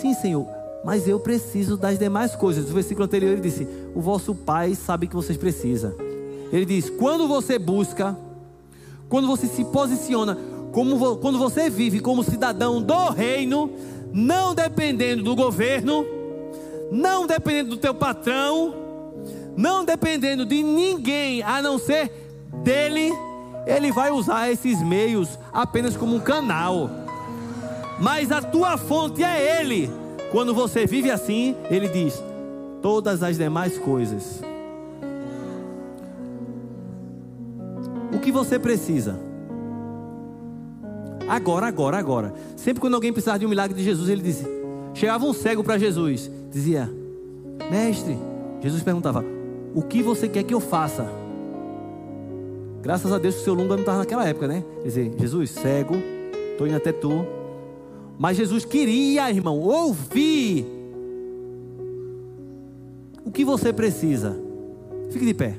Sim, Senhor, mas eu preciso das demais coisas. No versículo anterior ele disse: O vosso Pai sabe que vocês precisam. Ele diz: quando você busca, quando você se posiciona, como, quando você vive como cidadão do reino, não dependendo do governo, não dependendo do teu patrão, não dependendo de ninguém a não ser dele, ele vai usar esses meios apenas como um canal. Mas a tua fonte é ele. Quando você vive assim, ele diz: todas as demais coisas. O que você precisa? Agora, agora, agora. Sempre quando alguém precisava de um milagre de Jesus, ele dizia: chegava um cego para Jesus, dizia: Mestre, Jesus perguntava: O que você quer que eu faça? Graças a Deus que o seu Lunga não estava naquela época, né? Quer dizer, Jesus, cego, estou indo até tu. Mas Jesus queria, irmão, ouvir. O que você precisa? Fique de pé.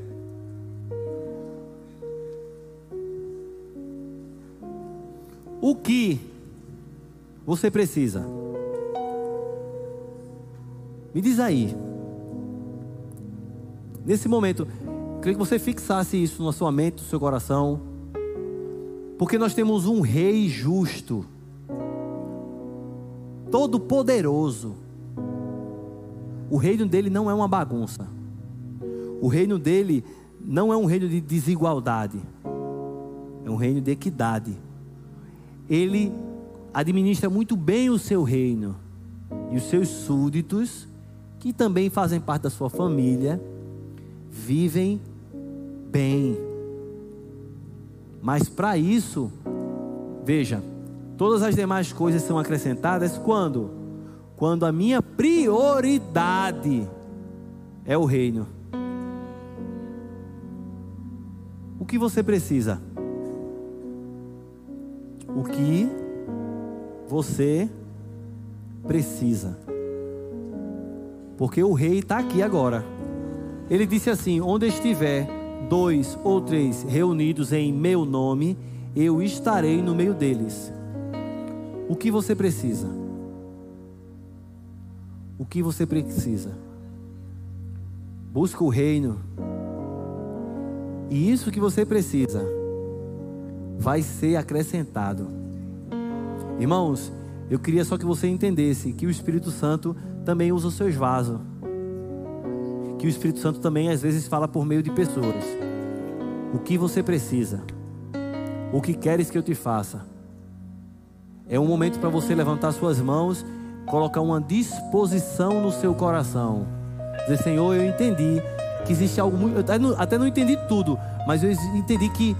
O que você precisa? Me diz aí. Nesse momento, Queria que você fixasse isso na sua mente, no seu coração. Porque nós temos um rei justo, todo poderoso. O reino dele não é uma bagunça. O reino dele não é um reino de desigualdade. É um reino de equidade. Ele administra muito bem o seu reino. E os seus súditos, que também fazem parte da sua família, vivem bem. Mas para isso, veja, todas as demais coisas são acrescentadas quando? Quando a minha prioridade é o reino. O que você precisa? O que você precisa? Porque o rei está aqui agora. Ele disse assim: onde estiver dois ou três reunidos em meu nome, eu estarei no meio deles. O que você precisa? O que você precisa? Busca o reino. E isso que você precisa vai ser acrescentado. Irmãos, eu queria só que você entendesse que o Espírito Santo também usa os seus vasos que o Espírito Santo também às vezes fala por meio de pessoas. O que você precisa? O que queres que eu te faça? É um momento para você levantar suas mãos, colocar uma disposição no seu coração. Dizer, Senhor, eu entendi que existe algo muito. Eu até não, entendi tudo, mas eu entendi que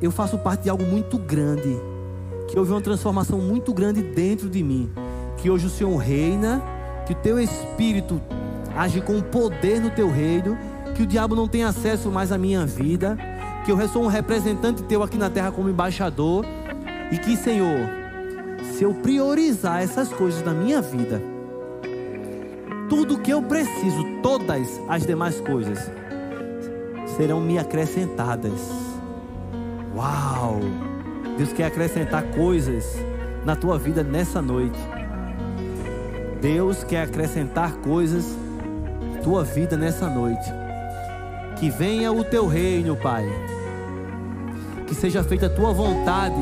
eu faço parte de algo muito grande. Que houve uma transformação muito grande dentro de mim. Que hoje o Senhor reina, que o teu espírito age com poder no teu reino, que o diabo não tem acesso mais à minha vida, que eu sou um representante teu aqui na terra como embaixador, e que, Senhor, se eu priorizar essas coisas na minha vida, tudo que eu preciso, todas as demais coisas, serão me acrescentadas. Uau! Deus quer acrescentar coisas na tua vida nessa noite. Deus quer acrescentar coisas tua vida nessa noite. Que venha o teu reino, Pai. Que seja feita a tua vontade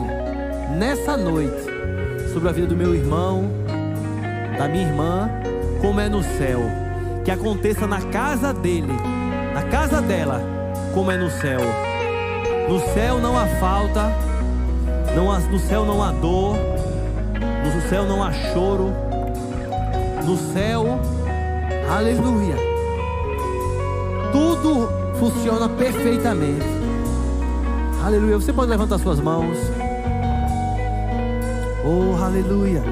nessa noite sobre a vida do meu irmão, da minha irmã, como é no céu. Que aconteça na casa dele, na casa dela, como é no céu. No céu não há falta, não há, no céu não há dor, no céu não há choro. No céu, aleluia tudo funciona perfeitamente. Aleluia. Você pode levantar suas mãos. Oh, aleluia.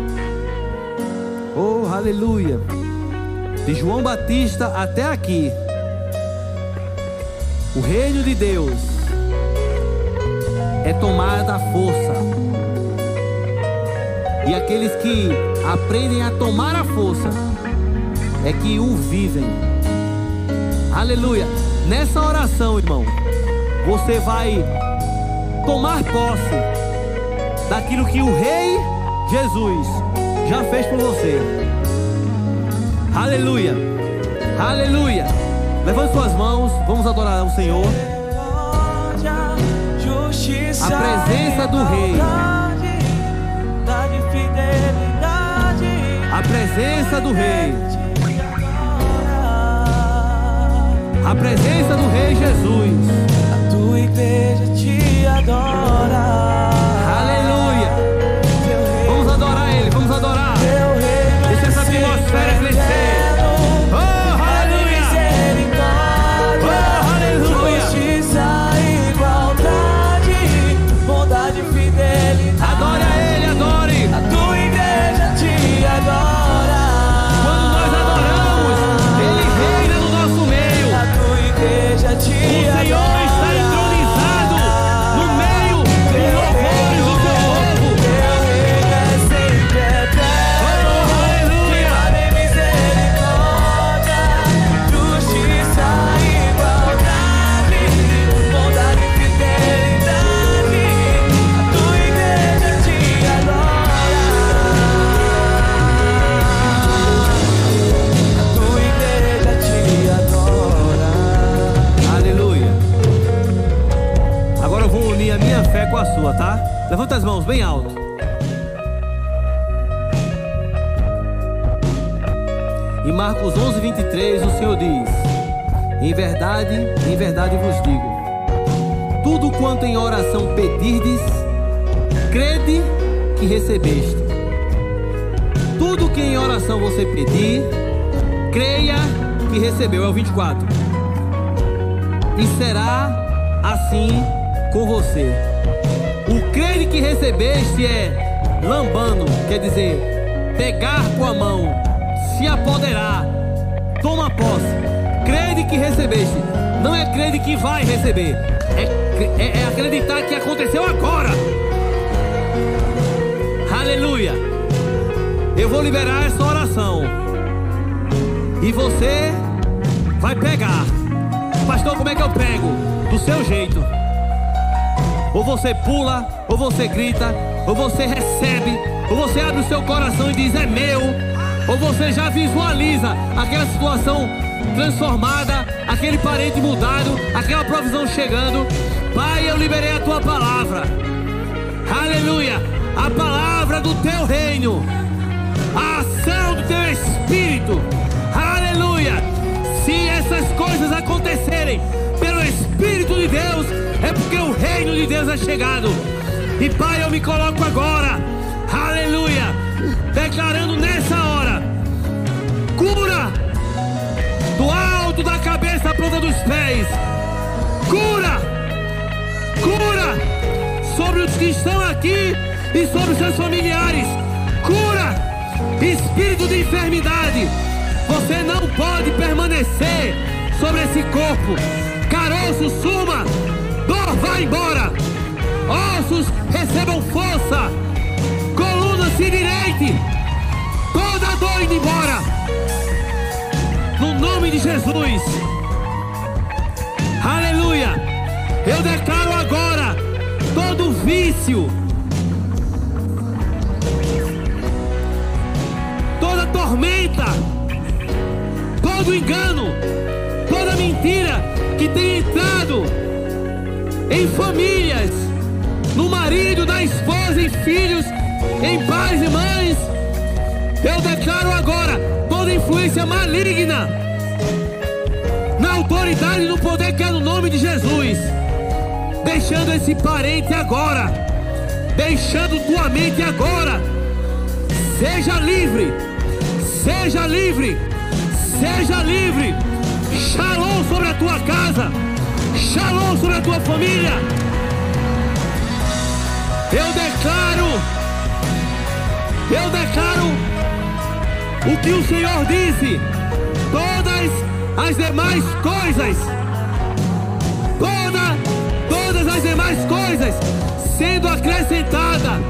Oh, aleluia. De João Batista até aqui. O reino de Deus é tomada a força. E aqueles que aprendem a tomar a força é que o vivem. Aleluia. Nessa oração, irmão, você vai tomar posse daquilo que o Rei Jesus já fez por você. Aleluia. Aleluia. Levante suas mãos, vamos adorar o Senhor. A presença do Rei. A presença do Rei. A presença do Rei Jesus. A tua igreja te adora. Com você. O crede que recebeste é lambando, quer dizer, pegar com a mão, se apoderar, toma posse. Crede que recebeste, não é crede que vai receber, é, é, é acreditar que aconteceu agora. Aleluia. Eu vou liberar essa oração. E você vai pegar. Pastor, como é que eu pego? Do seu jeito. Ou você pula, ou você grita, ou você recebe, ou você abre o seu coração e diz: É meu. Ou você já visualiza aquela situação transformada, aquele parente mudado, aquela provisão chegando. Pai, eu liberei a tua palavra. Aleluia. A palavra do teu reino. A ação do teu espírito. Aleluia. Se essas coisas acontecerem de Deus é chegado. E Pai, eu me coloco agora. Aleluia. Declarando nessa hora cura do alto da cabeça à ponta dos pés. Cura! Cura! Sobre os que estão aqui e sobre os seus familiares. Cura! Espírito de enfermidade. Você não pode permanecer sobre esse corpo. Caroço, suma. Dor, vá embora. Ossos, recebam força. Coluna, se direite. Toda dor indo embora no nome de Jesus. Aleluia. Eu declaro agora todo vício, toda tormenta, todo engano, toda mentira que tem entrado em famílias, no marido, na esposa, em filhos, em pais e mães. Eu declaro agora toda influência maligna na autoridade e no poder que é no nome de Jesus. Deixando esse parente agora, deixando tua mente agora. Seja livre, seja livre, seja livre. Shalom sobre a tua casa, shalom sobre a tua família. Eu declaro, eu declaro o que o Senhor disse, todas as demais coisas, toda, todas as demais coisas sendo acrescentada.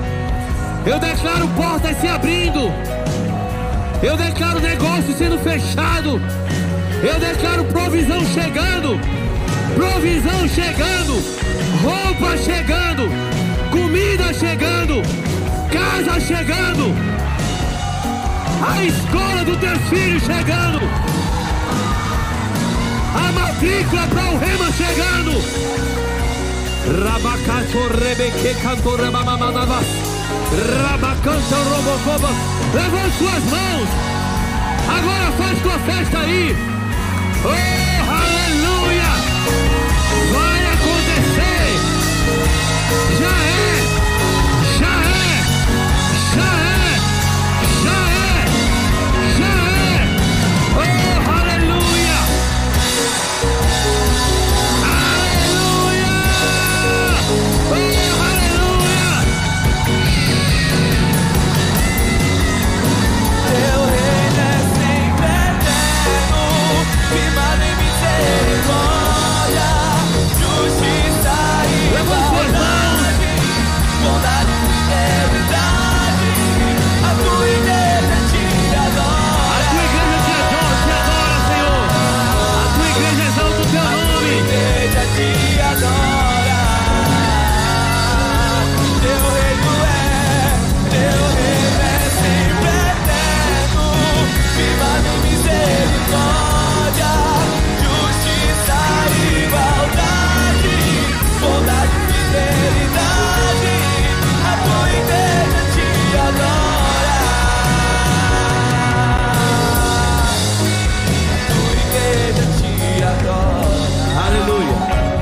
Eu declaro portas se abrindo. Eu declaro negócio sendo fechado. Eu declaro provisão chegando. Provisão chegando. Roupa chegando. Comida chegando. Casa chegando a escola do filho chegando, a matrícula para o rema chegando. Rabacato rebeque canto rabamamadavas. Rabacanto robocoba. Levante suas mãos. Agora faz tua festa aí. Oh! Yeah.